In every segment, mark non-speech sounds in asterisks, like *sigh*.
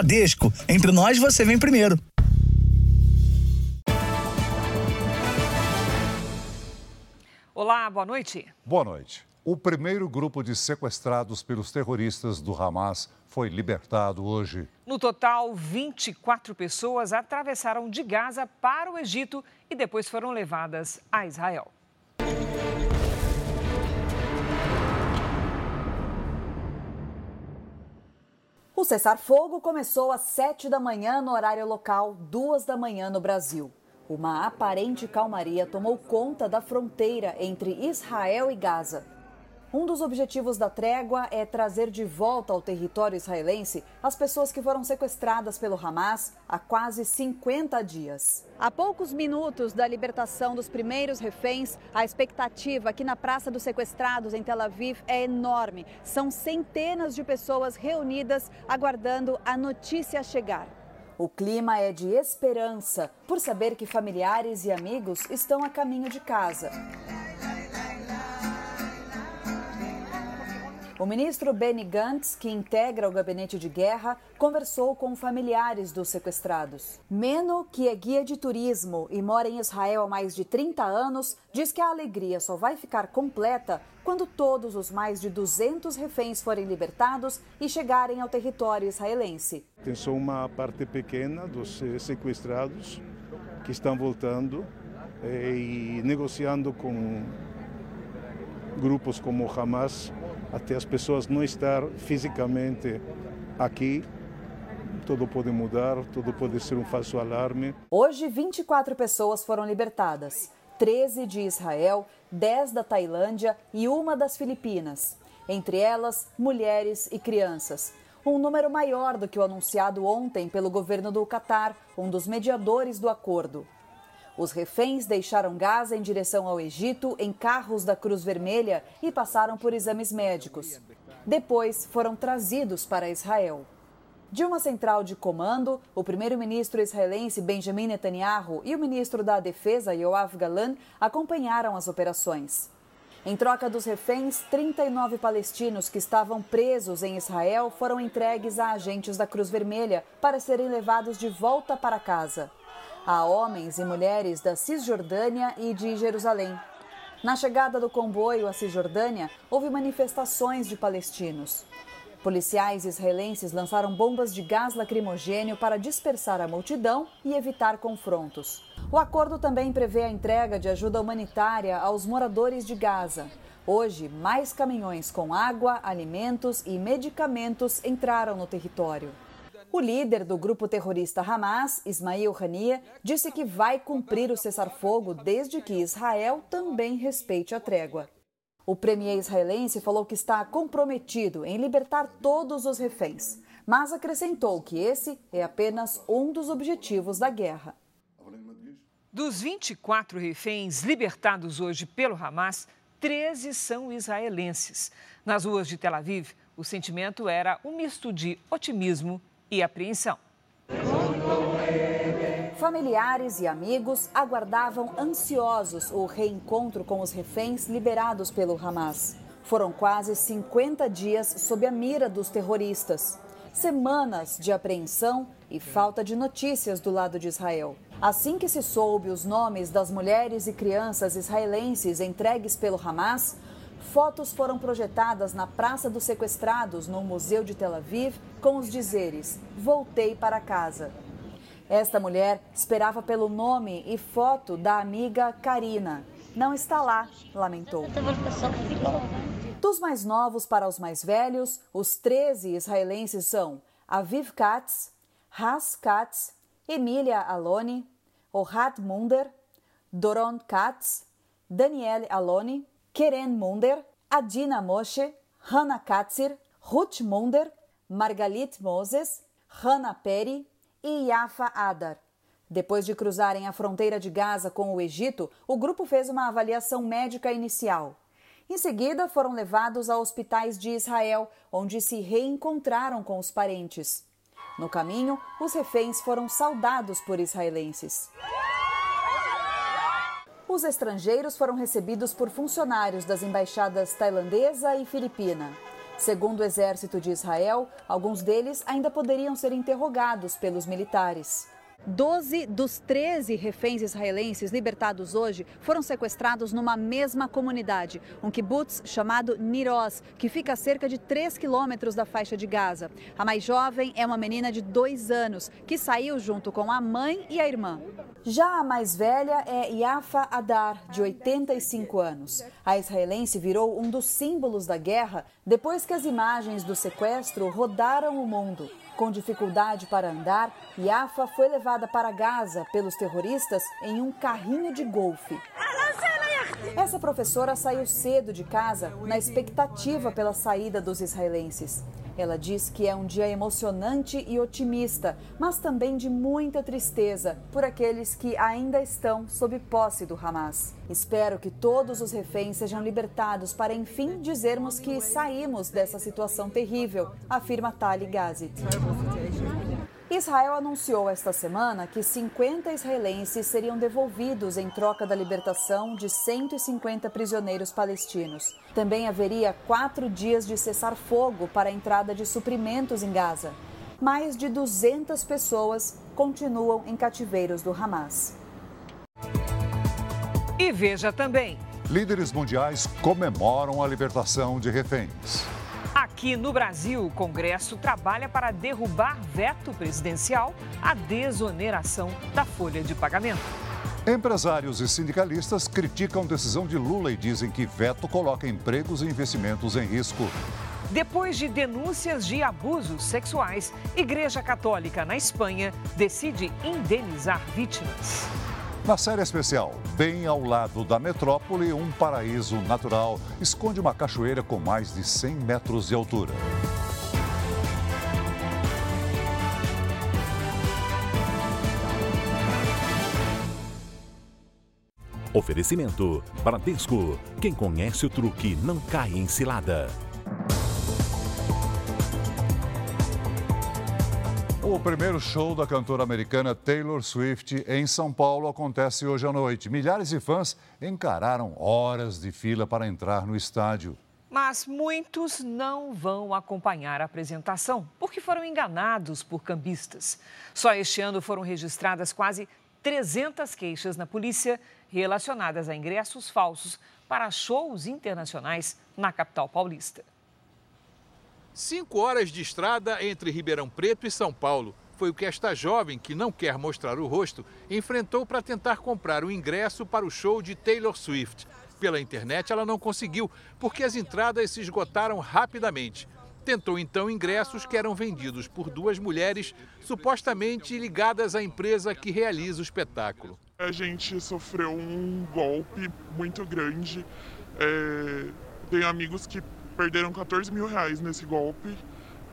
Bradesco. Entre nós, você vem primeiro. Olá, boa noite. Boa noite. O primeiro grupo de sequestrados pelos terroristas do Hamas foi libertado hoje. No total, 24 pessoas atravessaram de Gaza para o Egito e depois foram levadas a Israel. O cessar-fogo começou às 7 da manhã no horário local, 2 da manhã no Brasil. Uma aparente calmaria tomou conta da fronteira entre Israel e Gaza. Um dos objetivos da trégua é trazer de volta ao território israelense as pessoas que foram sequestradas pelo Hamas há quase 50 dias. A poucos minutos da libertação dos primeiros reféns, a expectativa aqui na Praça dos Sequestrados, em Tel Aviv, é enorme. São centenas de pessoas reunidas aguardando a notícia chegar. O clima é de esperança por saber que familiares e amigos estão a caminho de casa. O ministro Benny Gantz, que integra o gabinete de guerra, conversou com familiares dos sequestrados. Meno, que é guia de turismo e mora em Israel há mais de 30 anos, diz que a alegria só vai ficar completa quando todos os mais de 200 reféns forem libertados e chegarem ao território israelense. Tem só uma parte pequena dos sequestrados que estão voltando eh, e negociando com grupos como Hamas até as pessoas não estar fisicamente aqui. Tudo pode mudar, tudo pode ser um falso alarme. Hoje, 24 pessoas foram libertadas: 13 de Israel, 10 da Tailândia e uma das Filipinas. Entre elas, mulheres e crianças. Um número maior do que o anunciado ontem pelo governo do Catar, um dos mediadores do acordo. Os reféns deixaram Gaza em direção ao Egito em carros da Cruz Vermelha e passaram por exames médicos. Depois foram trazidos para Israel. De uma central de comando, o primeiro-ministro israelense Benjamin Netanyahu e o ministro da Defesa Yoav Galan acompanharam as operações. Em troca dos reféns, 39 palestinos que estavam presos em Israel foram entregues a agentes da Cruz Vermelha para serem levados de volta para casa a homens e mulheres da Cisjordânia e de Jerusalém. Na chegada do comboio à Cisjordânia, houve manifestações de palestinos. Policiais israelenses lançaram bombas de gás lacrimogênio para dispersar a multidão e evitar confrontos. O acordo também prevê a entrega de ajuda humanitária aos moradores de Gaza. Hoje, mais caminhões com água, alimentos e medicamentos entraram no território. O líder do grupo terrorista Hamas, Ismail Haniyeh, disse que vai cumprir o cessar-fogo desde que Israel também respeite a trégua. O premier israelense falou que está comprometido em libertar todos os reféns, mas acrescentou que esse é apenas um dos objetivos da guerra. Dos 24 reféns libertados hoje pelo Hamas, 13 são israelenses. Nas ruas de Tel Aviv, o sentimento era um misto de otimismo e apreensão. Familiares e amigos aguardavam ansiosos o reencontro com os reféns liberados pelo Hamas. Foram quase 50 dias sob a mira dos terroristas. Semanas de apreensão e falta de notícias do lado de Israel. Assim que se soube os nomes das mulheres e crianças israelenses entregues pelo Hamas, Fotos foram projetadas na Praça dos Sequestrados, no Museu de Tel Aviv, com os dizeres: Voltei para casa. Esta mulher esperava pelo nome e foto da amiga Karina. Não está lá, lamentou. Dos mais novos para os mais velhos, os 13 israelenses são Aviv Katz, Has Katz, Emília Aloni, Ohad Munder, Doron Katz, Daniel Aloni, Keren Munder, Adina Moshe, Hannah Katzir, Ruth Munder, Margalit Moses, Hannah Peri e Yafa Adar. Depois de cruzarem a fronteira de Gaza com o Egito, o grupo fez uma avaliação médica inicial. Em seguida, foram levados a hospitais de Israel, onde se reencontraram com os parentes. No caminho, os reféns foram saudados por israelenses. Os estrangeiros foram recebidos por funcionários das embaixadas tailandesa e filipina. Segundo o exército de Israel, alguns deles ainda poderiam ser interrogados pelos militares. Doze dos 13 reféns israelenses libertados hoje foram sequestrados numa mesma comunidade, um kibbutz chamado Niroz, que fica a cerca de 3 quilômetros da faixa de Gaza. A mais jovem é uma menina de dois anos, que saiu junto com a mãe e a irmã. Já a mais velha é Yafa Adar, de 85 anos. A israelense virou um dos símbolos da guerra depois que as imagens do sequestro rodaram o mundo. Com dificuldade para andar, Yafa foi levada para Gaza pelos terroristas em um carrinho de golfe. Essa professora saiu cedo de casa na expectativa pela saída dos israelenses. Ela diz que é um dia emocionante e otimista, mas também de muita tristeza por aqueles que ainda estão sob posse do Hamas. Espero que todos os reféns sejam libertados para enfim dizermos que saímos dessa situação terrível, afirma Tali Gazit. Israel anunciou esta semana que 50 israelenses seriam devolvidos em troca da libertação de 150 prisioneiros palestinos. Também haveria quatro dias de cessar-fogo para a entrada de suprimentos em Gaza. Mais de 200 pessoas continuam em cativeiros do Hamas. E veja também. Líderes mundiais comemoram a libertação de reféns. Aqui no Brasil, o Congresso trabalha para derrubar veto presidencial à desoneração da folha de pagamento. Empresários e sindicalistas criticam decisão de Lula e dizem que veto coloca empregos e investimentos em risco. Depois de denúncias de abusos sexuais, Igreja Católica na Espanha decide indenizar vítimas. Na série especial, bem ao lado da metrópole, um paraíso natural esconde uma cachoeira com mais de 100 metros de altura. Oferecimento: Bradesco. Quem conhece o truque não cai em cilada. O primeiro show da cantora americana Taylor Swift em São Paulo acontece hoje à noite. Milhares de fãs encararam horas de fila para entrar no estádio. Mas muitos não vão acompanhar a apresentação porque foram enganados por cambistas. Só este ano foram registradas quase 300 queixas na polícia relacionadas a ingressos falsos para shows internacionais na capital paulista. Cinco horas de estrada entre Ribeirão Preto e São Paulo. Foi o que esta jovem, que não quer mostrar o rosto, enfrentou para tentar comprar o ingresso para o show de Taylor Swift. Pela internet ela não conseguiu, porque as entradas se esgotaram rapidamente. Tentou então ingressos que eram vendidos por duas mulheres, supostamente ligadas à empresa que realiza o espetáculo. A gente sofreu um golpe muito grande. É... Tenho amigos que perderam 14 mil reais nesse golpe.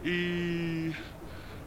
E,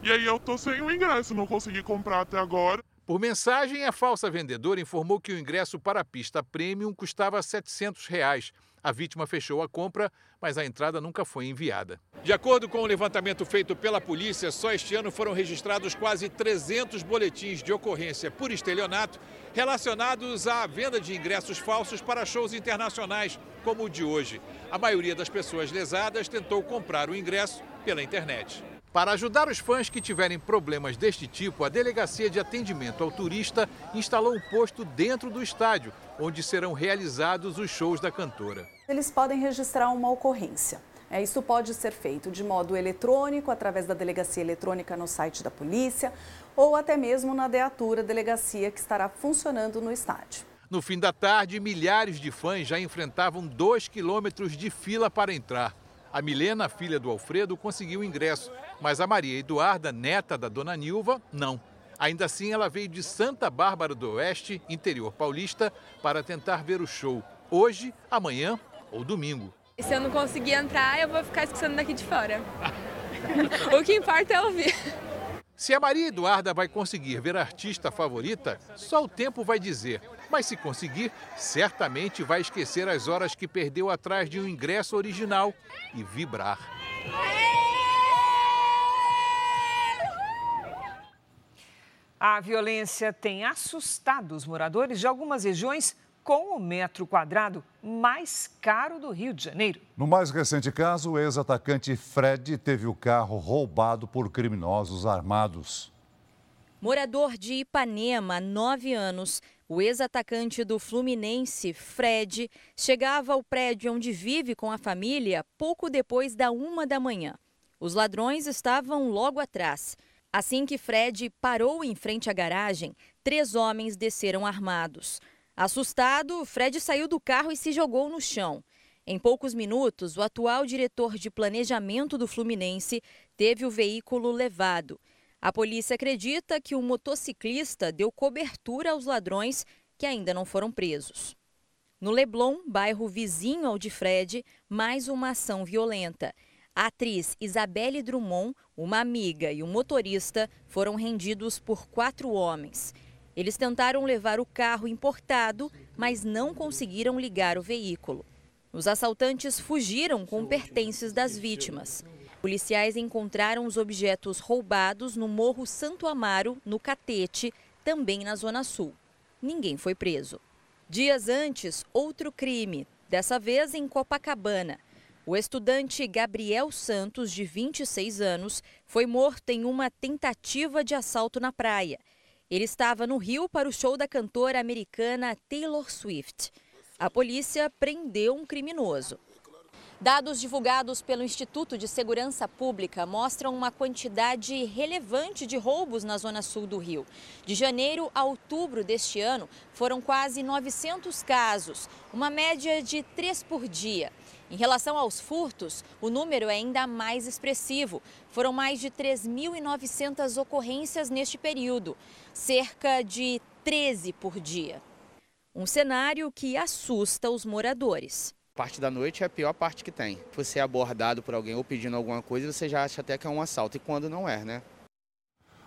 e aí eu tô sem o ingresso, não consegui comprar até agora. Por mensagem, a falsa vendedora informou que o ingresso para a pista premium custava 700 reais. A vítima fechou a compra, mas a entrada nunca foi enviada. De acordo com o levantamento feito pela polícia, só este ano foram registrados quase 300 boletins de ocorrência por estelionato relacionados à venda de ingressos falsos para shows internacionais, como o de hoje. A maioria das pessoas lesadas tentou comprar o ingresso pela internet. Para ajudar os fãs que tiverem problemas deste tipo, a Delegacia de Atendimento ao Turista instalou um posto dentro do estádio, onde serão realizados os shows da cantora. Eles podem registrar uma ocorrência. É, isso pode ser feito de modo eletrônico, através da delegacia eletrônica no site da polícia, ou até mesmo na Deatura, delegacia que estará funcionando no estádio. No fim da tarde, milhares de fãs já enfrentavam dois quilômetros de fila para entrar. A Milena, filha do Alfredo, conseguiu ingresso, mas a Maria Eduarda, neta da dona Nilva, não. Ainda assim, ela veio de Santa Bárbara do Oeste, interior paulista, para tentar ver o show, hoje, amanhã ou domingo. Se eu não conseguir entrar, eu vou ficar escutando daqui de fora. *laughs* o que importa é ouvir. Se a Maria Eduarda vai conseguir ver a artista favorita, só o tempo vai dizer. Mas se conseguir, certamente vai esquecer as horas que perdeu atrás de um ingresso original e vibrar. A violência tem assustado os moradores de algumas regiões com o metro quadrado mais caro do Rio de Janeiro. No mais recente caso, o ex-atacante Fred teve o carro roubado por criminosos armados. Morador de Ipanema, nove anos, o ex-atacante do Fluminense, Fred, chegava ao prédio onde vive com a família pouco depois da uma da manhã. Os ladrões estavam logo atrás. Assim que Fred parou em frente à garagem, três homens desceram armados. Assustado, Fred saiu do carro e se jogou no chão. Em poucos minutos, o atual diretor de planejamento do Fluminense teve o veículo levado. A polícia acredita que o motociclista deu cobertura aos ladrões que ainda não foram presos. No Leblon, bairro vizinho ao de Fred, mais uma ação violenta. A atriz Isabelle Drummond, uma amiga e um motorista foram rendidos por quatro homens. Eles tentaram levar o carro importado, mas não conseguiram ligar o veículo. Os assaltantes fugiram com pertences das vítimas. Policiais encontraram os objetos roubados no Morro Santo Amaro, no Catete, também na Zona Sul. Ninguém foi preso. Dias antes, outro crime, dessa vez em Copacabana. O estudante Gabriel Santos, de 26 anos, foi morto em uma tentativa de assalto na praia. Ele estava no Rio para o show da cantora americana Taylor Swift. A polícia prendeu um criminoso. Dados divulgados pelo Instituto de Segurança Pública mostram uma quantidade relevante de roubos na zona sul do Rio. De janeiro a outubro deste ano, foram quase 900 casos, uma média de três por dia. Em relação aos furtos, o número é ainda mais expressivo. Foram mais de 3.900 ocorrências neste período, cerca de 13 por dia. Um cenário que assusta os moradores. Parte da noite é a pior parte que tem. Você é abordado por alguém ou pedindo alguma coisa, você já acha até que é um assalto, e quando não é, né?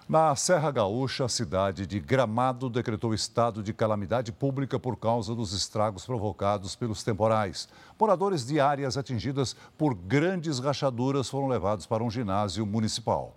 Na Serra Gaúcha, a cidade de Gramado decretou estado de calamidade pública por causa dos estragos provocados pelos temporais. Moradores de áreas atingidas por grandes rachaduras foram levados para um ginásio municipal.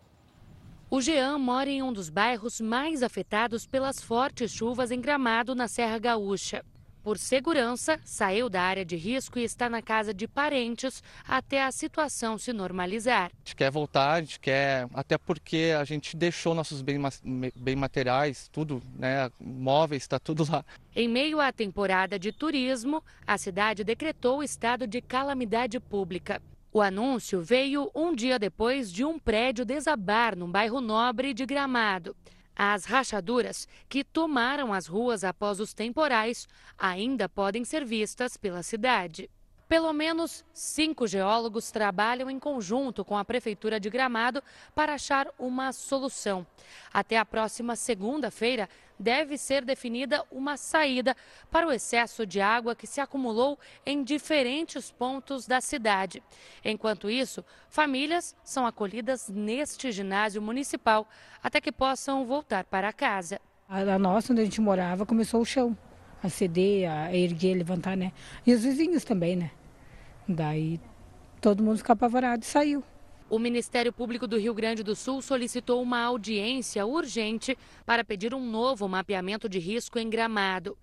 O Jean mora em um dos bairros mais afetados pelas fortes chuvas em Gramado, na Serra Gaúcha. Por segurança, saiu da área de risco e está na casa de parentes até a situação se normalizar. A gente quer voltar, a gente quer, até porque a gente deixou nossos bens, bem materiais, tudo, né, móveis, está tudo lá. Em meio à temporada de turismo, a cidade decretou o estado de calamidade pública. O anúncio veio um dia depois de um prédio desabar no bairro Nobre de Gramado. As rachaduras que tomaram as ruas após os temporais ainda podem ser vistas pela cidade. Pelo menos cinco geólogos trabalham em conjunto com a Prefeitura de Gramado para achar uma solução. Até a próxima segunda-feira, deve ser definida uma saída para o excesso de água que se acumulou em diferentes pontos da cidade. Enquanto isso, famílias são acolhidas neste ginásio municipal até que possam voltar para casa. A nossa, onde a gente morava, começou o chão a ceder, a erguer, levantar, né? E os vizinhos também, né? Daí todo mundo ficou apavorado e saiu. O Ministério Público do Rio Grande do Sul solicitou uma audiência urgente para pedir um novo mapeamento de risco em Gramado.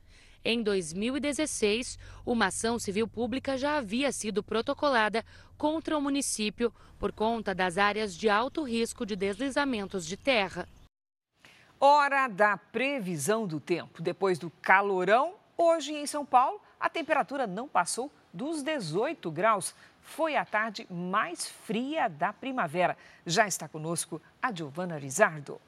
Em 2016, uma ação civil pública já havia sido protocolada contra o município por conta das áreas de alto risco de deslizamentos de terra. Hora da previsão do tempo. Depois do calorão, hoje em São Paulo, a temperatura não passou dos 18 graus. Foi a tarde mais fria da primavera. Já está conosco a Giovana Rizardo.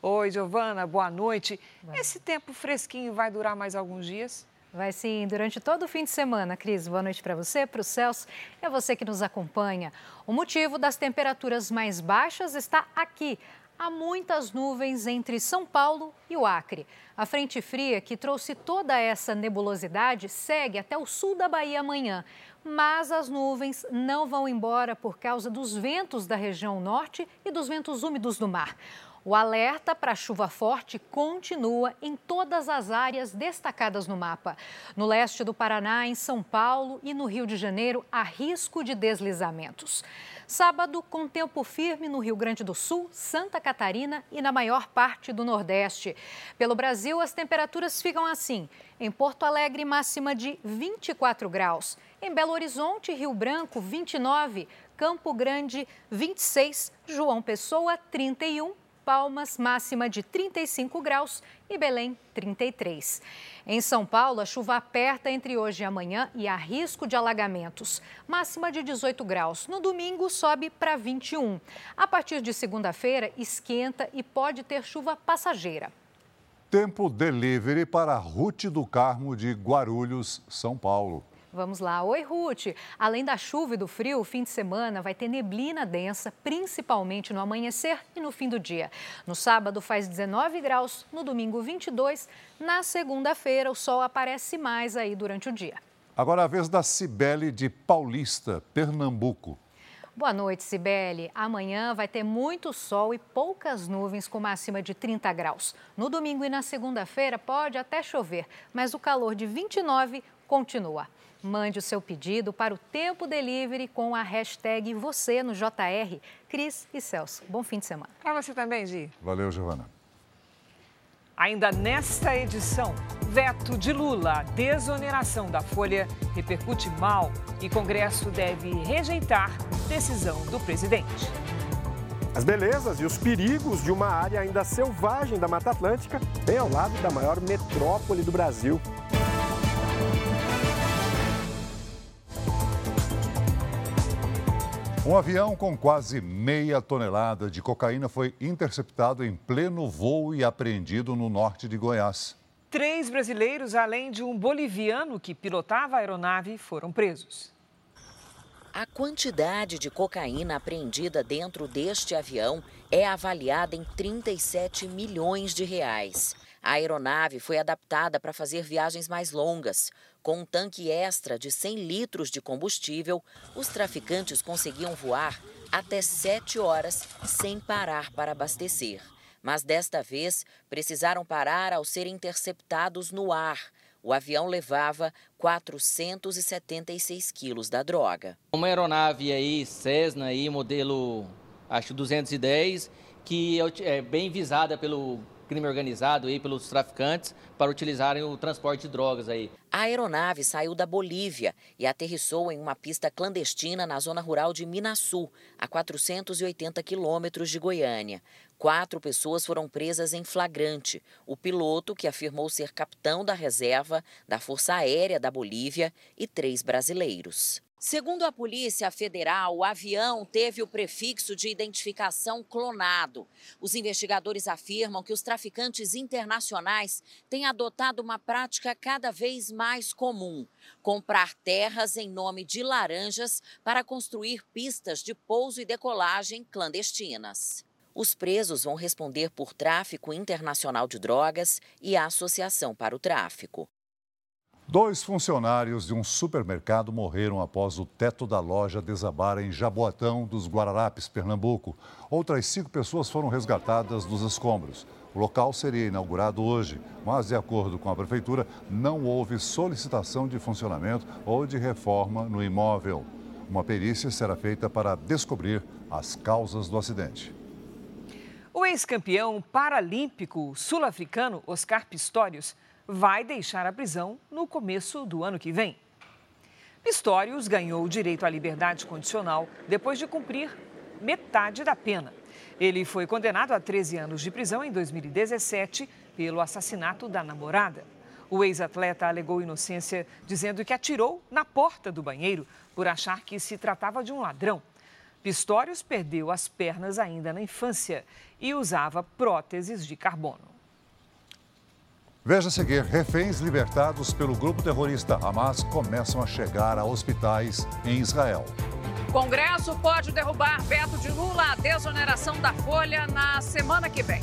Oi, Giovana, boa noite. Esse tempo fresquinho vai durar mais alguns dias? Vai sim, durante todo o fim de semana. Cris, boa noite para você, para o Celso e a você que nos acompanha. O motivo das temperaturas mais baixas está aqui, há muitas nuvens entre São Paulo e o Acre. A frente fria que trouxe toda essa nebulosidade segue até o sul da Bahia amanhã. Mas as nuvens não vão embora por causa dos ventos da região norte e dos ventos úmidos do mar. O alerta para chuva forte continua em todas as áreas destacadas no mapa. No leste do Paraná, em São Paulo e no Rio de Janeiro, há risco de deslizamentos. Sábado, com tempo firme no Rio Grande do Sul, Santa Catarina e na maior parte do Nordeste. Pelo Brasil, as temperaturas ficam assim. Em Porto Alegre, máxima de 24 graus. Em Belo Horizonte, Rio Branco, 29. Campo Grande, 26. João Pessoa, 31. Palmas, máxima de 35 graus e Belém, 33. Em São Paulo, a chuva aperta entre hoje e amanhã e há risco de alagamentos. Máxima de 18 graus. No domingo, sobe para 21. A partir de segunda-feira, esquenta e pode ter chuva passageira. Tempo delivery para Ruth do Carmo de Guarulhos, São Paulo. Vamos lá. Oi, Ruth. Além da chuva e do frio, o fim de semana vai ter neblina densa, principalmente no amanhecer e no fim do dia. No sábado faz 19 graus, no domingo 22. Na segunda-feira, o sol aparece mais aí durante o dia. Agora a vez da Cibele de Paulista, Pernambuco. Boa noite, Cibele. Amanhã vai ter muito sol e poucas nuvens com máxima de 30 graus. No domingo e na segunda-feira pode até chover, mas o calor de 29 continua. Mande o seu pedido para o Tempo Delivery com a hashtag você no JR. Cris e Celso, bom fim de semana. Para você também, Gi. Valeu, Giovana. Ainda nesta edição, veto de Lula, desoneração da Folha repercute mal e Congresso deve rejeitar decisão do presidente. As belezas e os perigos de uma área ainda selvagem da Mata Atlântica, bem ao lado da maior metrópole do Brasil. Um avião com quase meia tonelada de cocaína foi interceptado em pleno voo e apreendido no norte de Goiás. Três brasileiros, além de um boliviano que pilotava a aeronave, foram presos. A quantidade de cocaína apreendida dentro deste avião é avaliada em 37 milhões de reais. A aeronave foi adaptada para fazer viagens mais longas. Com um tanque extra de 100 litros de combustível, os traficantes conseguiam voar até 7 horas sem parar para abastecer. Mas desta vez precisaram parar ao serem interceptados no ar. O avião levava 476 quilos da droga. Uma aeronave aí, Cessna, aí, modelo acho 210, que é bem visada pelo crime organizado aí pelos traficantes para utilizarem o transporte de drogas aí. A aeronave saiu da Bolívia e aterrissou em uma pista clandestina na zona rural de Minasul, a 480 quilômetros de Goiânia. Quatro pessoas foram presas em flagrante. O piloto, que afirmou ser capitão da reserva da Força Aérea da Bolívia, e três brasileiros. Segundo a Polícia Federal, o avião teve o prefixo de identificação clonado. Os investigadores afirmam que os traficantes internacionais têm adotado uma prática cada vez mais comum: comprar terras em nome de laranjas para construir pistas de pouso e decolagem clandestinas. Os presos vão responder por tráfico internacional de drogas e associação para o tráfico. Dois funcionários de um supermercado morreram após o teto da loja desabar em Jaboatão dos Guararapes, Pernambuco. Outras cinco pessoas foram resgatadas dos escombros. O local seria inaugurado hoje, mas, de acordo com a prefeitura, não houve solicitação de funcionamento ou de reforma no imóvel. Uma perícia será feita para descobrir as causas do acidente. O ex-campeão paralímpico sul-africano Oscar Pistorius vai deixar a prisão no começo do ano que vem. Pistorius ganhou o direito à liberdade condicional depois de cumprir metade da pena. Ele foi condenado a 13 anos de prisão em 2017 pelo assassinato da namorada. O ex-atleta alegou inocência, dizendo que atirou na porta do banheiro por achar que se tratava de um ladrão. Pistorius perdeu as pernas ainda na infância e usava próteses de carbono. Veja a seguir: reféns libertados pelo grupo terrorista Hamas começam a chegar a hospitais em Israel. Congresso pode derrubar veto de Lula à desoneração da folha na semana que vem.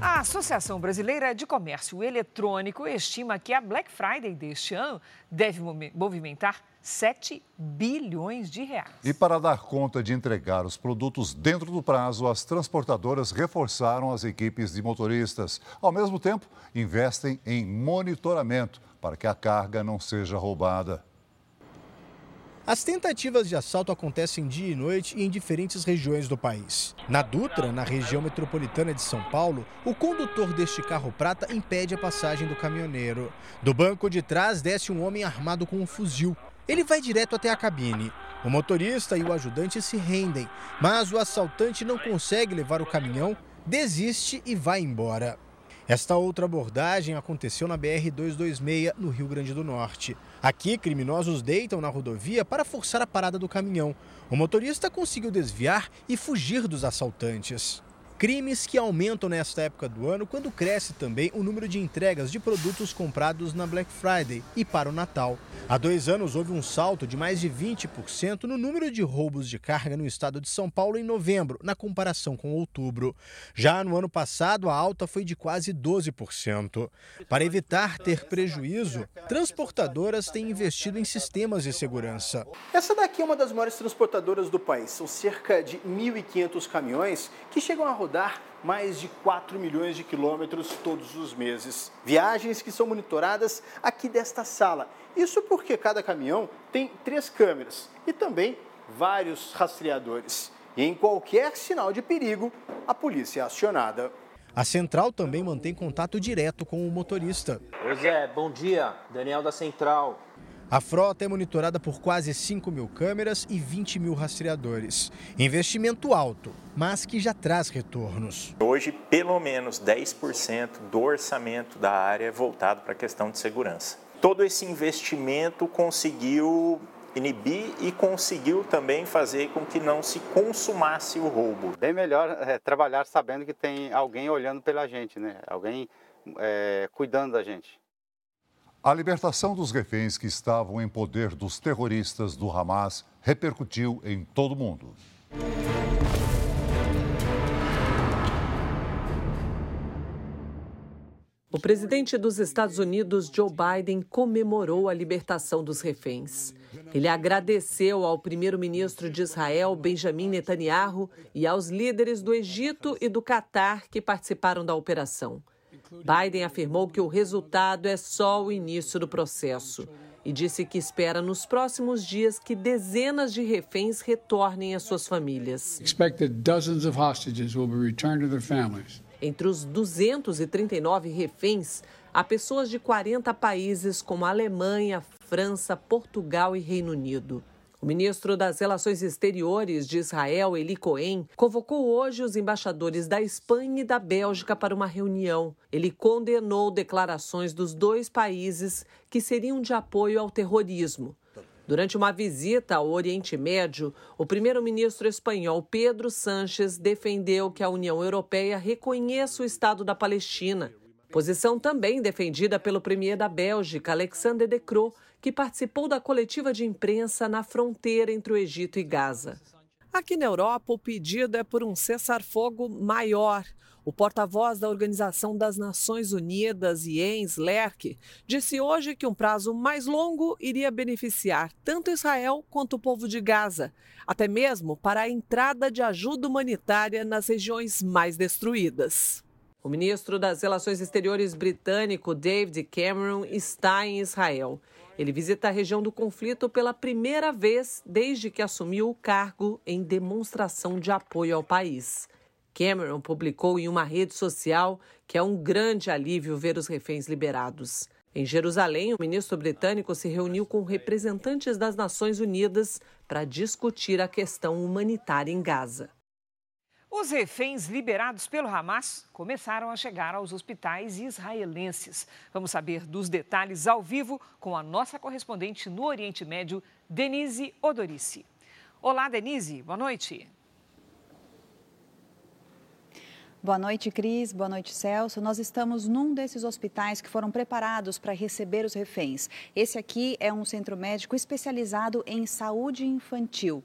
A Associação Brasileira de Comércio Eletrônico estima que a Black Friday deste ano deve movimentar 7 bilhões de reais. E para dar conta de entregar os produtos dentro do prazo, as transportadoras reforçaram as equipes de motoristas. Ao mesmo tempo, investem em monitoramento para que a carga não seja roubada. As tentativas de assalto acontecem dia e noite em diferentes regiões do país. Na Dutra, na região metropolitana de São Paulo, o condutor deste carro prata impede a passagem do caminhoneiro. Do banco de trás desce um homem armado com um fuzil. Ele vai direto até a cabine. O motorista e o ajudante se rendem, mas o assaltante não consegue levar o caminhão, desiste e vai embora. Esta outra abordagem aconteceu na BR-226, no Rio Grande do Norte. Aqui, criminosos deitam na rodovia para forçar a parada do caminhão. O motorista conseguiu desviar e fugir dos assaltantes. Crimes que aumentam nesta época do ano quando cresce também o número de entregas de produtos comprados na Black Friday e para o Natal. Há dois anos houve um salto de mais de 20% no número de roubos de carga no estado de São Paulo em novembro, na comparação com outubro. Já no ano passado, a alta foi de quase 12%. Para evitar ter prejuízo, transportadoras têm investido em sistemas de segurança. Essa daqui é uma das maiores transportadoras do país. São cerca de 1.500 caminhões que chegam a rodar rodar mais de 4 milhões de quilômetros todos os meses. Viagens que são monitoradas aqui desta sala. Isso porque cada caminhão tem três câmeras e também vários rastreadores. E em qualquer sinal de perigo, a polícia é acionada. A central também mantém contato direto com o motorista. Oi Zé, bom dia. Daniel da Central. A frota é monitorada por quase 5 mil câmeras e 20 mil rastreadores. Investimento alto, mas que já traz retornos. Hoje, pelo menos 10% do orçamento da área é voltado para a questão de segurança. Todo esse investimento conseguiu inibir e conseguiu também fazer com que não se consumasse o roubo. Bem melhor é, trabalhar sabendo que tem alguém olhando pela gente, né? alguém é, cuidando da gente. A libertação dos reféns que estavam em poder dos terroristas do Hamas repercutiu em todo o mundo. O presidente dos Estados Unidos, Joe Biden, comemorou a libertação dos reféns. Ele agradeceu ao primeiro-ministro de Israel, Benjamin Netanyahu, e aos líderes do Egito e do Catar que participaram da operação. Biden afirmou que o resultado é só o início do processo e disse que espera nos próximos dias que dezenas de reféns retornem às suas famílias. Entre os 239 reféns, há pessoas de 40 países como Alemanha, França, Portugal e Reino Unido. O ministro das Relações Exteriores de Israel, Eli Cohen, convocou hoje os embaixadores da Espanha e da Bélgica para uma reunião. Ele condenou declarações dos dois países que seriam de apoio ao terrorismo. Durante uma visita ao Oriente Médio, o primeiro-ministro espanhol Pedro Sánchez defendeu que a União Europeia reconheça o Estado da Palestina. Posição também defendida pelo premier da Bélgica, Alexander De Croo, que participou da coletiva de imprensa na fronteira entre o Egito e Gaza. Aqui na Europa, o pedido é por um cessar-fogo maior. O porta-voz da Organização das Nações Unidas, Jens Lerck, disse hoje que um prazo mais longo iria beneficiar tanto Israel quanto o povo de Gaza, até mesmo para a entrada de ajuda humanitária nas regiões mais destruídas. O ministro das Relações Exteriores britânico, David Cameron, está em Israel. Ele visita a região do conflito pela primeira vez desde que assumiu o cargo em demonstração de apoio ao país. Cameron publicou em uma rede social que é um grande alívio ver os reféns liberados. Em Jerusalém, o ministro britânico se reuniu com representantes das Nações Unidas para discutir a questão humanitária em Gaza. Os reféns liberados pelo Hamas começaram a chegar aos hospitais israelenses. Vamos saber dos detalhes ao vivo com a nossa correspondente no Oriente Médio, Denise Odorici. Olá, Denise, boa noite. Boa noite, Cris. Boa noite, Celso. Nós estamos num desses hospitais que foram preparados para receber os reféns. Esse aqui é um centro médico especializado em saúde infantil.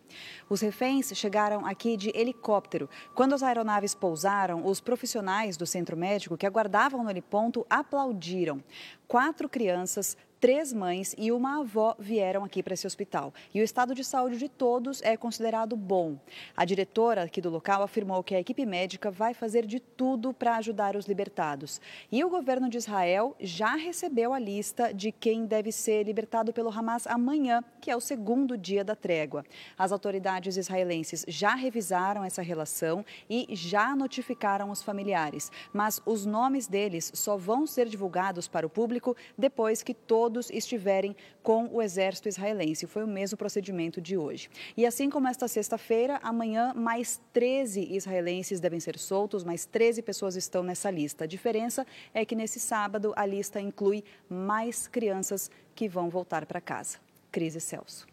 Os reféns chegaram aqui de helicóptero. Quando as aeronaves pousaram, os profissionais do centro médico que aguardavam no heliponto aplaudiram. quatro crianças três mães e uma avó vieram aqui para esse hospital. E o estado de saúde de todos é considerado bom. A diretora aqui do local afirmou que a equipe médica vai fazer de tudo para ajudar os libertados. E o governo de Israel já recebeu a lista de quem deve ser libertado pelo Hamas amanhã, que é o segundo dia da trégua. As autoridades israelenses já revisaram essa relação e já notificaram os familiares, mas os nomes deles só vão ser divulgados para o público depois que todos todos estiverem com o exército israelense. Foi o mesmo procedimento de hoje. E assim como esta sexta-feira, amanhã mais 13 israelenses devem ser soltos, mais 13 pessoas estão nessa lista. A diferença é que nesse sábado a lista inclui mais crianças que vão voltar para casa. Crise Celso.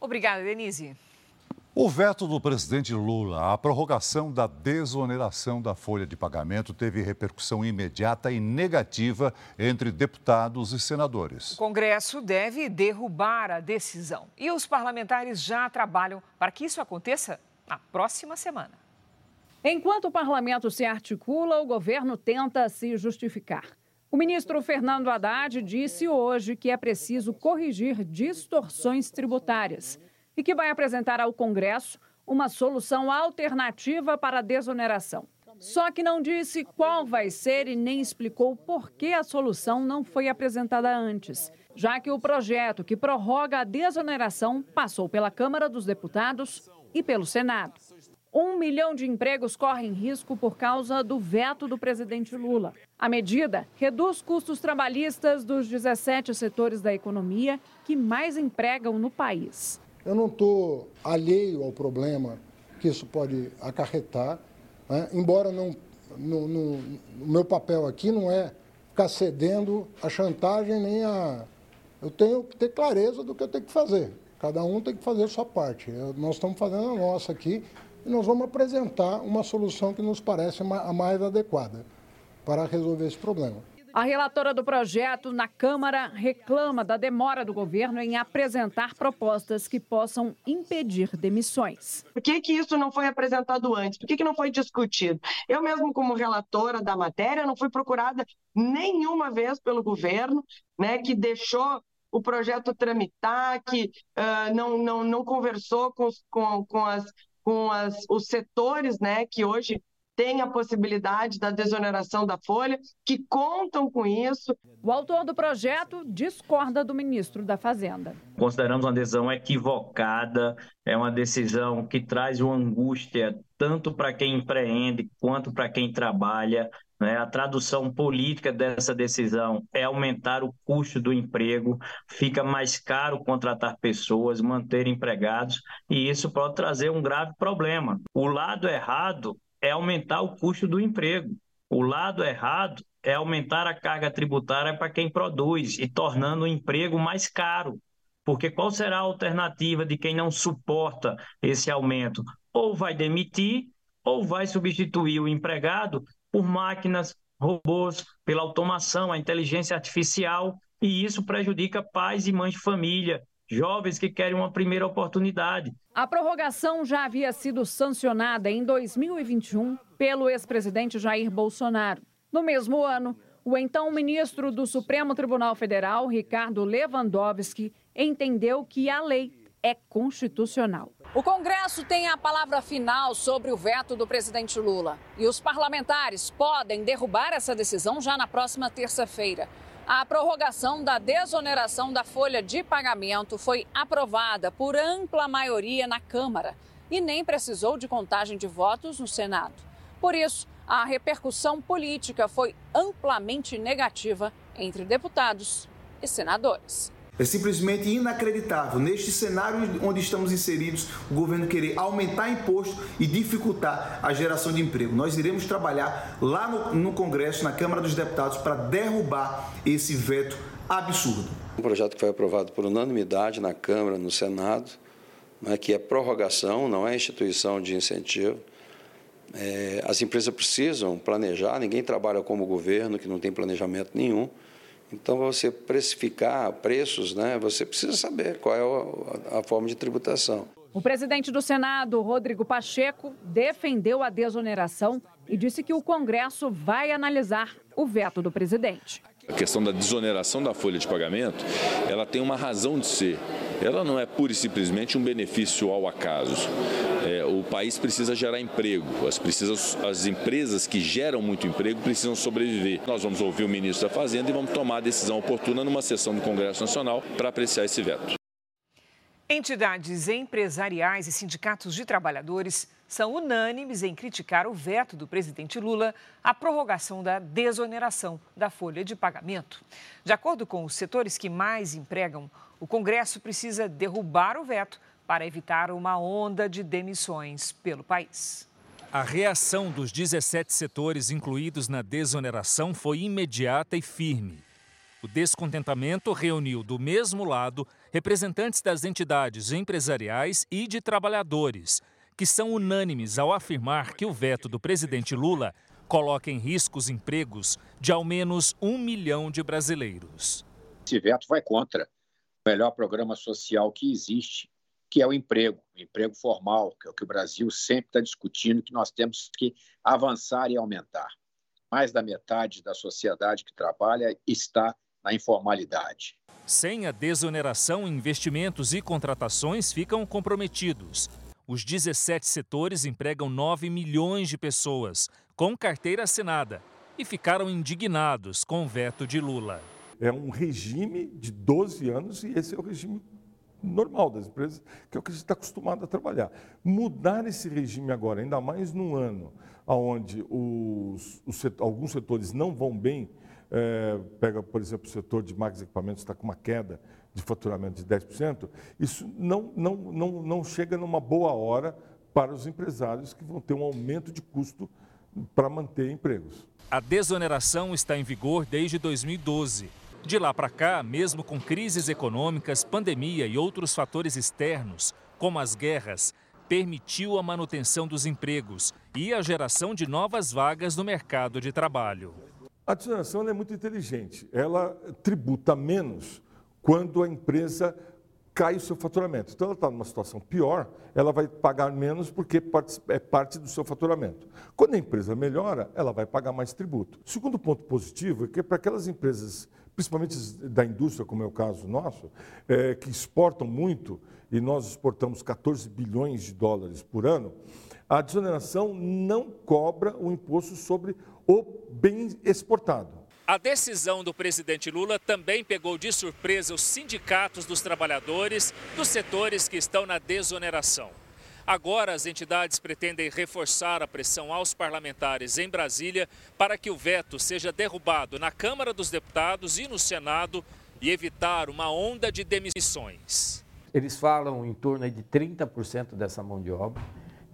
Obrigada, Denise. O veto do presidente Lula à prorrogação da desoneração da folha de pagamento teve repercussão imediata e negativa entre deputados e senadores. O Congresso deve derrubar a decisão e os parlamentares já trabalham para que isso aconteça na próxima semana. Enquanto o parlamento se articula, o governo tenta se justificar. O ministro Fernando Haddad disse hoje que é preciso corrigir distorções tributárias e que vai apresentar ao Congresso uma solução alternativa para a desoneração. Só que não disse qual vai ser e nem explicou por que a solução não foi apresentada antes, já que o projeto que prorroga a desoneração passou pela Câmara dos Deputados e pelo Senado. Um milhão de empregos correm risco por causa do veto do presidente Lula. A medida reduz custos trabalhistas dos 17 setores da economia que mais empregam no país. Eu não estou alheio ao problema que isso pode acarretar, né? embora não, no, no, o meu papel aqui não é ficar cedendo a chantagem nem a. Eu tenho que ter clareza do que eu tenho que fazer. Cada um tem que fazer a sua parte. Eu, nós estamos fazendo a nossa aqui e nós vamos apresentar uma solução que nos parece a mais adequada para resolver esse problema. A relatora do projeto na Câmara reclama da demora do governo em apresentar propostas que possam impedir demissões. Por que, que isso não foi apresentado antes? Por que, que não foi discutido? Eu mesmo, como relatora da matéria, não fui procurada nenhuma vez pelo governo, né, que deixou o projeto tramitar, que uh, não, não, não conversou com, com, com, as, com as, os setores né, que hoje tem a possibilidade da desoneração da folha, que contam com isso. O autor do projeto discorda do ministro da Fazenda. Consideramos uma decisão equivocada, é uma decisão que traz uma angústia tanto para quem empreende quanto para quem trabalha. Né? A tradução política dessa decisão é aumentar o custo do emprego, fica mais caro contratar pessoas, manter empregados, e isso pode trazer um grave problema. O lado errado é aumentar o custo do emprego. O lado errado é aumentar a carga tributária para quem produz e tornando o emprego mais caro. Porque qual será a alternativa de quem não suporta esse aumento? Ou vai demitir, ou vai substituir o empregado por máquinas, robôs, pela automação, a inteligência artificial, e isso prejudica pais e mães de família, jovens que querem uma primeira oportunidade. A prorrogação já havia sido sancionada em 2021 pelo ex-presidente Jair Bolsonaro. No mesmo ano, o então ministro do Supremo Tribunal Federal, Ricardo Lewandowski, entendeu que a lei é constitucional. O Congresso tem a palavra final sobre o veto do presidente Lula. E os parlamentares podem derrubar essa decisão já na próxima terça-feira. A prorrogação da desoneração da folha de pagamento foi aprovada por ampla maioria na Câmara e nem precisou de contagem de votos no Senado. Por isso, a repercussão política foi amplamente negativa entre deputados e senadores. É simplesmente inacreditável, neste cenário onde estamos inseridos, o governo querer aumentar imposto e dificultar a geração de emprego. Nós iremos trabalhar lá no, no Congresso, na Câmara dos Deputados, para derrubar esse veto absurdo. Um projeto que foi aprovado por unanimidade na Câmara, no Senado, né, que é prorrogação, não é instituição de incentivo. É, as empresas precisam planejar, ninguém trabalha como governo que não tem planejamento nenhum. Então, você precificar preços, né, você precisa saber qual é a, a forma de tributação. O presidente do Senado, Rodrigo Pacheco, defendeu a desoneração e disse que o Congresso vai analisar o veto do presidente. A questão da desoneração da folha de pagamento, ela tem uma razão de ser. Ela não é pura e simplesmente um benefício ao acaso. É, o país precisa gerar emprego, as, as empresas que geram muito emprego precisam sobreviver. Nós vamos ouvir o ministro da Fazenda e vamos tomar a decisão oportuna numa sessão do Congresso Nacional para apreciar esse veto. Entidades empresariais e sindicatos de trabalhadores são unânimes em criticar o veto do presidente Lula à prorrogação da desoneração da folha de pagamento. De acordo com os setores que mais empregam, o Congresso precisa derrubar o veto para evitar uma onda de demissões pelo país. A reação dos 17 setores incluídos na desoneração foi imediata e firme. O descontentamento reuniu do mesmo lado representantes das entidades empresariais e de trabalhadores, que são unânimes ao afirmar que o veto do presidente Lula coloca em risco os empregos de ao menos um milhão de brasileiros. Esse veto vai contra o melhor programa social que existe, que é o emprego, o emprego formal, que é o que o Brasil sempre está discutindo, que nós temos que avançar e aumentar. Mais da metade da sociedade que trabalha está na informalidade. Sem a desoneração, investimentos e contratações ficam comprometidos. Os 17 setores empregam 9 milhões de pessoas, com carteira assinada, e ficaram indignados com o veto de Lula. É um regime de 12 anos e esse é o regime normal das empresas, que é o que a gente está acostumado a trabalhar. Mudar esse regime agora, ainda mais num ano onde os, os alguns setores não vão bem, é, pega, por exemplo, o setor de máquinas e equipamentos está com uma queda de faturamento de 10%, isso não, não, não, não chega numa boa hora para os empresários que vão ter um aumento de custo para manter empregos. A desoneração está em vigor desde 2012. De lá para cá, mesmo com crises econômicas, pandemia e outros fatores externos, como as guerras, permitiu a manutenção dos empregos e a geração de novas vagas no mercado de trabalho. A desoneração é muito inteligente. Ela tributa menos quando a empresa cai o seu faturamento. Então, ela está numa situação pior, ela vai pagar menos porque é parte do seu faturamento. Quando a empresa melhora, ela vai pagar mais tributo. O segundo ponto positivo é que para aquelas empresas, principalmente da indústria, como é o caso nosso, é, que exportam muito, e nós exportamos 14 bilhões de dólares por ano, a desoneração não cobra o imposto sobre o bem exportado. A decisão do presidente Lula também pegou de surpresa os sindicatos dos trabalhadores dos setores que estão na desoneração. Agora, as entidades pretendem reforçar a pressão aos parlamentares em Brasília para que o veto seja derrubado na Câmara dos Deputados e no Senado e evitar uma onda de demissões. Eles falam em torno de 30% dessa mão de obra.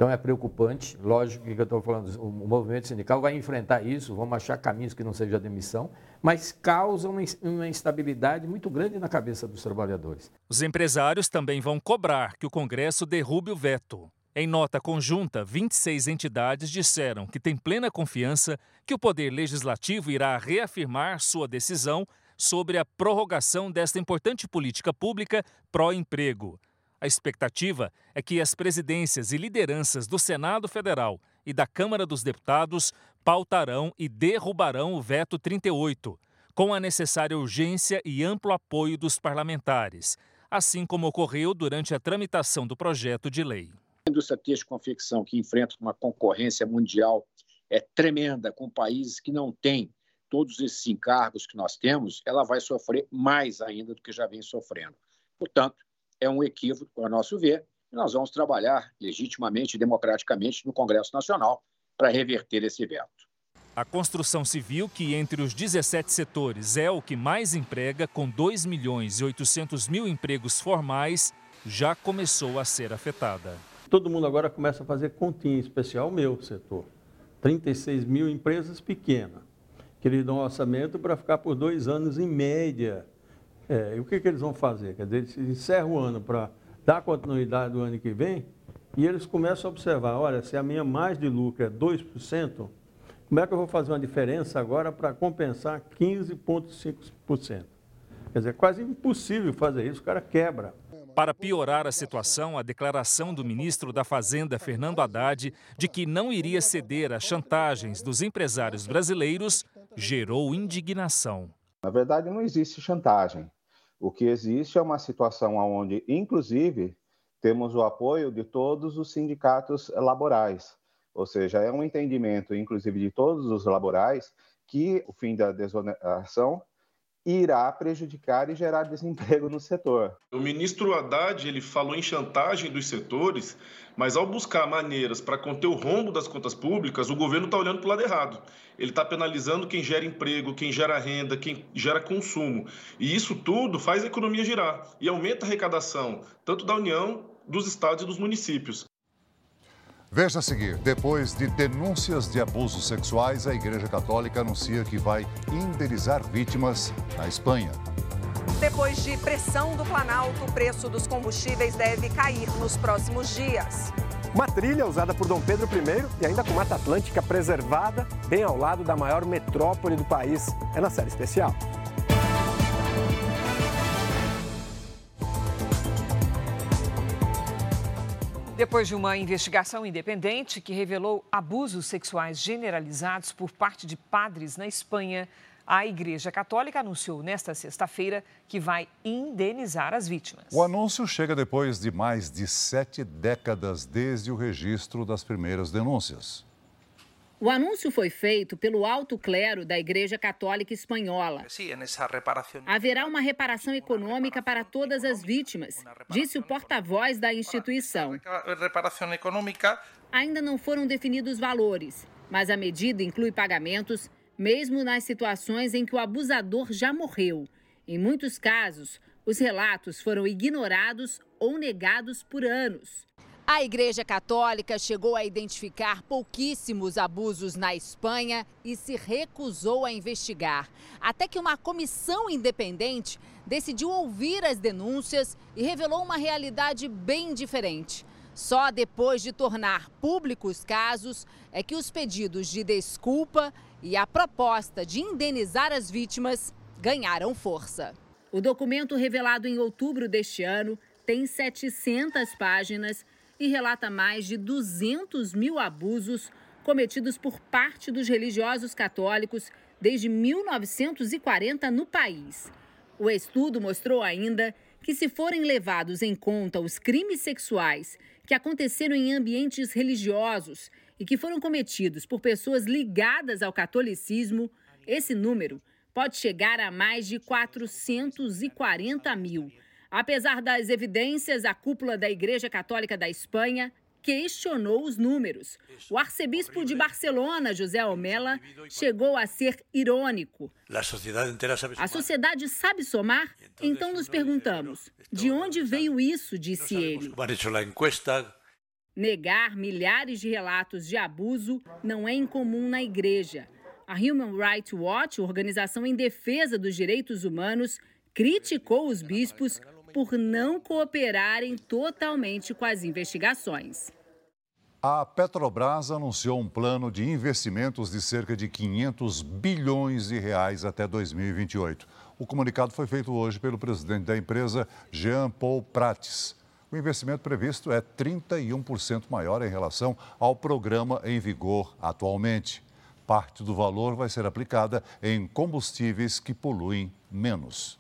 Então é preocupante, lógico que eu estou falando, o movimento sindical vai enfrentar isso, vamos achar caminhos que não seja demissão, mas causa uma instabilidade muito grande na cabeça dos trabalhadores. Os empresários também vão cobrar que o Congresso derrube o veto. Em nota conjunta, 26 entidades disseram que têm plena confiança que o Poder Legislativo irá reafirmar sua decisão sobre a prorrogação desta importante política pública pró-emprego. A expectativa é que as presidências e lideranças do Senado Federal e da Câmara dos Deputados pautarão e derrubarão o veto 38, com a necessária urgência e amplo apoio dos parlamentares, assim como ocorreu durante a tramitação do projeto de lei. A indústria têxtil confecção, que enfrenta uma concorrência mundial é tremenda com países que não têm todos esses encargos que nós temos, ela vai sofrer mais ainda do que já vem sofrendo. Portanto, é um equívoco, a nosso ver, e nós vamos trabalhar legitimamente e democraticamente no Congresso Nacional para reverter esse veto. A construção civil, que entre os 17 setores é o que mais emprega, com 2 milhões e 800 mil empregos formais, já começou a ser afetada. Todo mundo agora começa a fazer continha, especial o meu setor. 36 mil empresas pequenas, que eles dão orçamento para ficar por dois anos em média é, e o que, que eles vão fazer? Quer dizer, eles encerram o ano para dar continuidade do ano que vem e eles começam a observar, olha, se a minha margem de lucro é 2%, como é que eu vou fazer uma diferença agora para compensar 15,5%? Quer dizer, é quase impossível fazer isso, o cara quebra. Para piorar a situação, a declaração do ministro da Fazenda, Fernando Haddad, de que não iria ceder às chantagens dos empresários brasileiros, gerou indignação. Na verdade, não existe chantagem. O que existe é uma situação onde, inclusive, temos o apoio de todos os sindicatos laborais. Ou seja, é um entendimento, inclusive, de todos os laborais, que o fim da desoneração irá prejudicar e gerar desemprego no setor. O ministro Haddad ele falou em chantagem dos setores, mas ao buscar maneiras para conter o rombo das contas públicas, o governo está olhando para o lado errado. Ele está penalizando quem gera emprego, quem gera renda, quem gera consumo. E isso tudo faz a economia girar e aumenta a arrecadação, tanto da União, dos estados e dos municípios. Veja a seguir: depois de denúncias de abusos sexuais, a Igreja Católica anuncia que vai indenizar vítimas na Espanha. Depois de pressão do Planalto, o preço dos combustíveis deve cair nos próximos dias. Uma trilha usada por Dom Pedro I e ainda com Mata Atlântica preservada, bem ao lado da maior metrópole do país. É na série especial. Depois de uma investigação independente que revelou abusos sexuais generalizados por parte de padres na Espanha, a Igreja Católica anunciou nesta sexta-feira que vai indenizar as vítimas. O anúncio chega depois de mais de sete décadas desde o registro das primeiras denúncias. O anúncio foi feito pelo alto clero da Igreja Católica Espanhola. Haverá uma reparação econômica para todas as vítimas, disse o porta-voz da instituição. Ainda não foram definidos valores, mas a medida inclui pagamentos mesmo nas situações em que o abusador já morreu. Em muitos casos, os relatos foram ignorados ou negados por anos. A Igreja Católica chegou a identificar pouquíssimos abusos na Espanha e se recusou a investigar. Até que uma comissão independente decidiu ouvir as denúncias e revelou uma realidade bem diferente. Só depois de tornar públicos casos é que os pedidos de desculpa e a proposta de indenizar as vítimas ganharam força. O documento revelado em outubro deste ano tem 700 páginas e relata mais de 200 mil abusos cometidos por parte dos religiosos católicos desde 1940 no país. O estudo mostrou ainda que, se forem levados em conta os crimes sexuais que aconteceram em ambientes religiosos e que foram cometidos por pessoas ligadas ao catolicismo, esse número pode chegar a mais de 440 mil. Apesar das evidências, a cúpula da Igreja Católica da Espanha questionou os números. O arcebispo de Barcelona, José Almela, chegou a ser irônico. A sociedade sabe somar? Então nos perguntamos: de onde veio isso? disse ele. Negar milhares de relatos de abuso não é incomum na igreja. A Human Rights Watch, organização em defesa dos direitos humanos, criticou os bispos por não cooperarem totalmente com as investigações. A Petrobras anunciou um plano de investimentos de cerca de 500 bilhões de reais até 2028. O comunicado foi feito hoje pelo presidente da empresa, Jean Paul Prates. O investimento previsto é 31% maior em relação ao programa em vigor atualmente. Parte do valor vai ser aplicada em combustíveis que poluem menos.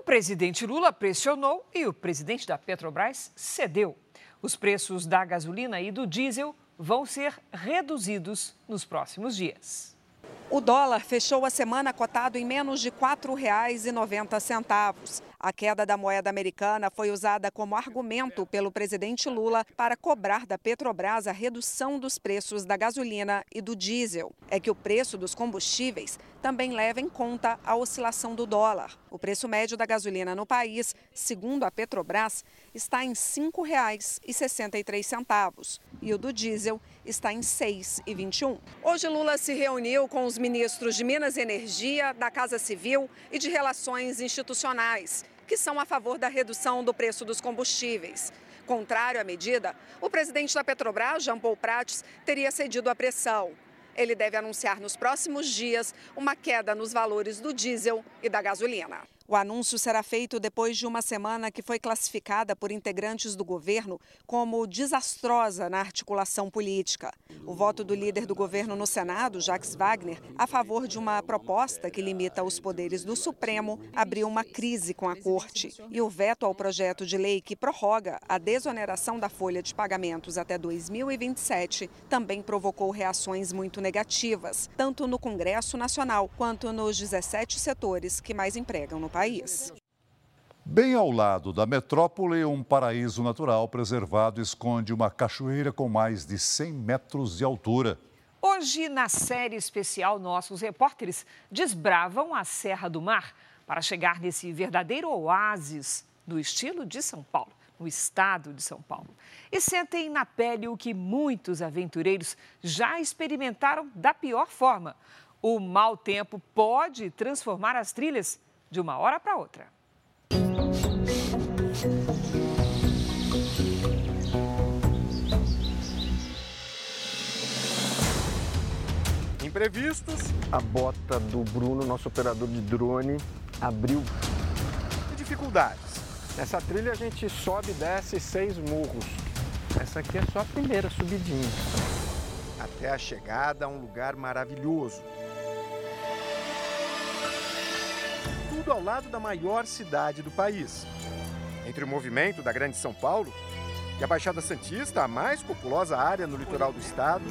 O presidente Lula pressionou e o presidente da Petrobras cedeu. Os preços da gasolina e do diesel vão ser reduzidos nos próximos dias. O dólar fechou a semana cotado em menos de R$ 4,90. A queda da moeda americana foi usada como argumento pelo presidente Lula para cobrar da Petrobras a redução dos preços da gasolina e do diesel. É que o preço dos combustíveis também leva em conta a oscilação do dólar. O preço médio da gasolina no país, segundo a Petrobras, está em R$ 5,63 e o do diesel está em R$ 6,21. Hoje Lula se reuniu com os ministros de Minas e Energia, da Casa Civil e de Relações Institucionais que são a favor da redução do preço dos combustíveis. Contrário à medida, o presidente da Petrobras, Jean Paul Prates, teria cedido à pressão. Ele deve anunciar nos próximos dias uma queda nos valores do diesel e da gasolina. O anúncio será feito depois de uma semana que foi classificada por integrantes do governo como desastrosa na articulação política. O voto do líder do governo no Senado, Jacques Wagner, a favor de uma proposta que limita os poderes do Supremo, abriu uma crise com a corte. E o veto ao projeto de lei que prorroga a desoneração da folha de pagamentos até 2027 também provocou reações muito negativas, tanto no Congresso Nacional quanto nos 17 setores que mais empregam no país país. Bem ao lado da metrópole, um paraíso natural preservado esconde uma cachoeira com mais de 100 metros de altura. Hoje, na série especial, nossos repórteres desbravam a Serra do Mar para chegar nesse verdadeiro oásis no estilo de São Paulo, no estado de São Paulo. E sentem na pele o que muitos aventureiros já experimentaram da pior forma. O mau tempo pode transformar as trilhas de uma hora para outra. Imprevistos. A bota do Bruno, nosso operador de drone, abriu. E dificuldades. Nessa trilha a gente sobe e desce seis morros. Essa aqui é só a primeira subidinha. Até a chegada a um lugar maravilhoso. Tudo ao lado da maior cidade do país. Entre o movimento da Grande São Paulo e a Baixada Santista, a mais populosa área no litoral do estado,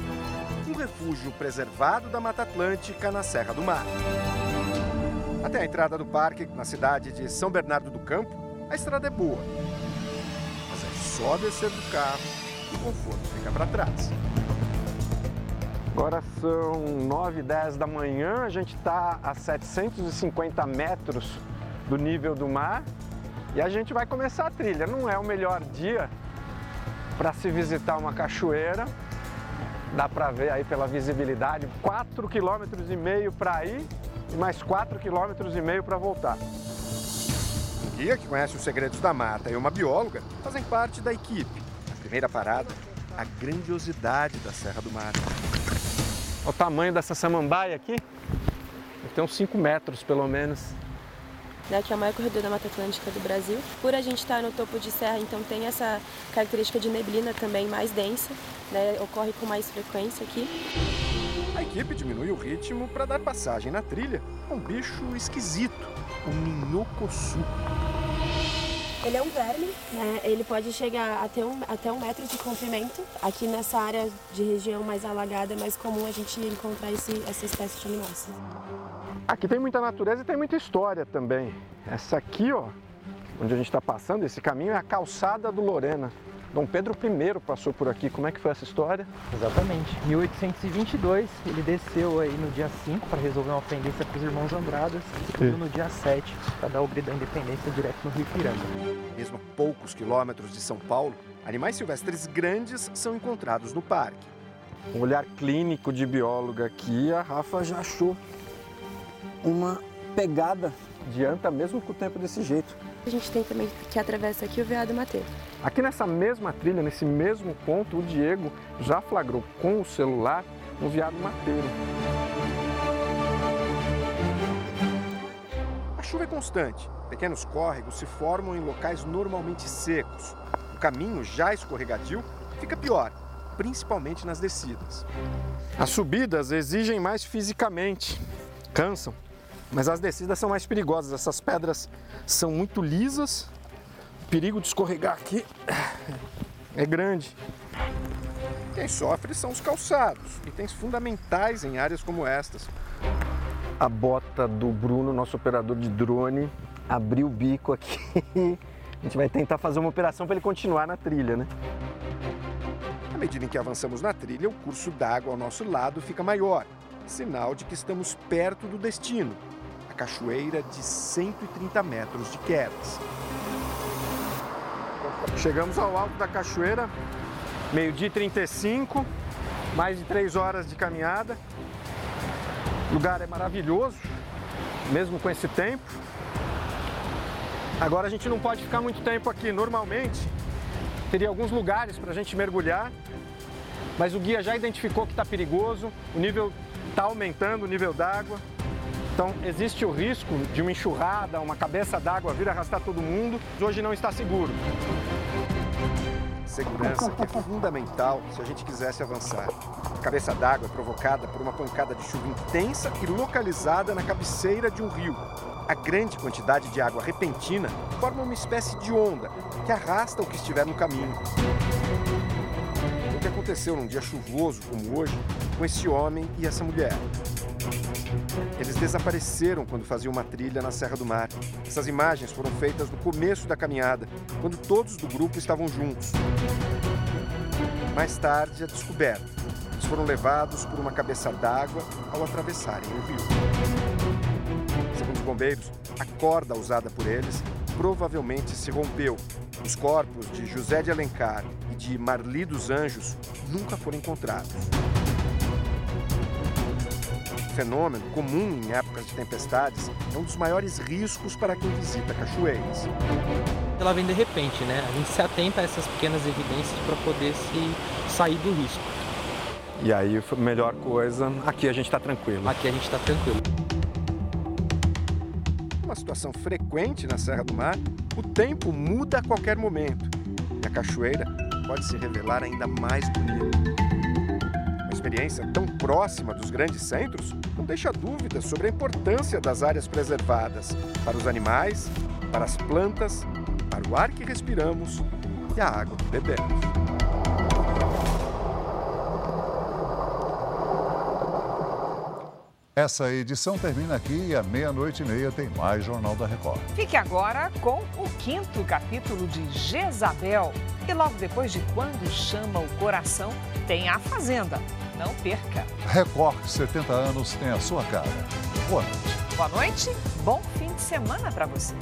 um refúgio preservado da Mata Atlântica na Serra do Mar. Até a entrada do parque, na cidade de São Bernardo do Campo, a estrada é boa. Mas é só descer do carro e o conforto fica para trás. Agora são 9 e 10 da manhã, a gente está a 750 metros do nível do mar e a gente vai começar a trilha. Não é o melhor dia para se visitar uma cachoeira, dá para ver aí pela visibilidade, 4,5 km e meio para ir e mais 4,5 km e meio para voltar. Um guia que conhece os segredos da mata e uma bióloga fazem parte da equipe. A primeira parada, a grandiosidade da Serra do Mar. Olha o tamanho dessa samambaia aqui. Tem uns 5 metros, pelo menos. Que é o maior corredor da Mata Atlântica do Brasil. Por a gente estar no topo de serra, então tem essa característica de neblina também mais densa, né, ocorre com mais frequência aqui. A equipe diminui o ritmo para dar passagem na trilha a um bicho esquisito, o minhocossu. Ele é um verme, né? ele pode chegar até um, até um metro de comprimento. Aqui nessa área de região mais alagada é mais comum a gente encontrar esse, essa espécie de animais. Aqui tem muita natureza e tem muita história também. Essa aqui, ó, onde a gente está passando, esse caminho é a calçada do Lorena. Dom Pedro I passou por aqui. Como é que foi essa história? Exatamente. 1822, ele desceu aí no dia 5 para resolver uma pendência com os irmãos Andradas e subiu no dia 7 para dar o grito da independência direto no Rio Piranga. Mesmo a poucos quilômetros de São Paulo, animais silvestres grandes são encontrados no parque. Um olhar clínico de bióloga aqui, a Rafa já achou uma pegada de anta mesmo com o tempo desse jeito. A gente tem também que atravessa aqui o veado mateiro. Aqui nessa mesma trilha, nesse mesmo ponto, o Diego já flagrou com o celular um veado mateiro. A chuva é constante. Pequenos córregos se formam em locais normalmente secos. O caminho, já escorregadio, fica pior, principalmente nas descidas. As subidas exigem mais fisicamente, cansam, mas as descidas são mais perigosas. Essas pedras são muito lisas perigo de escorregar aqui é grande. Quem sofre são os calçados, itens fundamentais em áreas como estas. A bota do Bruno, nosso operador de drone, abriu o bico aqui. A gente vai tentar fazer uma operação para ele continuar na trilha, né? À medida em que avançamos na trilha, o curso d'água ao nosso lado fica maior, sinal de que estamos perto do destino, a cachoeira de 130 metros de quedas. Chegamos ao alto da cachoeira, meio-dia e 35, mais de três horas de caminhada. O lugar é maravilhoso, mesmo com esse tempo. Agora a gente não pode ficar muito tempo aqui. Normalmente teria alguns lugares para a gente mergulhar, mas o guia já identificou que está perigoso, o nível está aumentando, o nível d'água. Então, existe o risco de uma enxurrada, uma cabeça d'água vir arrastar todo mundo. Hoje não está seguro. Segurança que é fundamental se a gente quisesse avançar. A cabeça d'água é provocada por uma pancada de chuva intensa e localizada na cabeceira de um rio. A grande quantidade de água repentina forma uma espécie de onda que arrasta o que estiver no caminho. O que aconteceu num dia chuvoso como hoje com esse homem e essa mulher? Eles desapareceram quando faziam uma trilha na Serra do Mar. Essas imagens foram feitas no começo da caminhada, quando todos do grupo estavam juntos. Mais tarde, a descoberta. Eles foram levados por uma cabeça d'água ao atravessarem o rio. Segundo os bombeiros, a corda usada por eles provavelmente se rompeu. Os corpos de José de Alencar e de Marli dos Anjos nunca foram encontrados fenômeno comum em épocas de tempestades, é um dos maiores riscos para quem visita cachoeiras. Ela vem de repente, né? A gente se atenta a essas pequenas evidências para poder se sair do risco. E aí, a melhor coisa, aqui a gente está tranquilo. Aqui a gente está tranquilo. Uma situação frequente na Serra do Mar, o tempo muda a qualquer momento. E a cachoeira pode se revelar ainda mais bonita experiência tão próxima dos grandes centros não deixa dúvidas sobre a importância das áreas preservadas para os animais, para as plantas, para o ar que respiramos e a água que bebemos. Essa edição termina aqui e à meia-noite e meia tem mais Jornal da Record. Fique agora com o quinto capítulo de Jezabel. E logo depois de Quando Chama o Coração, tem A Fazenda. Não perca. Record 70 anos tem a sua cara. Boa noite. Boa noite, bom fim de semana para você.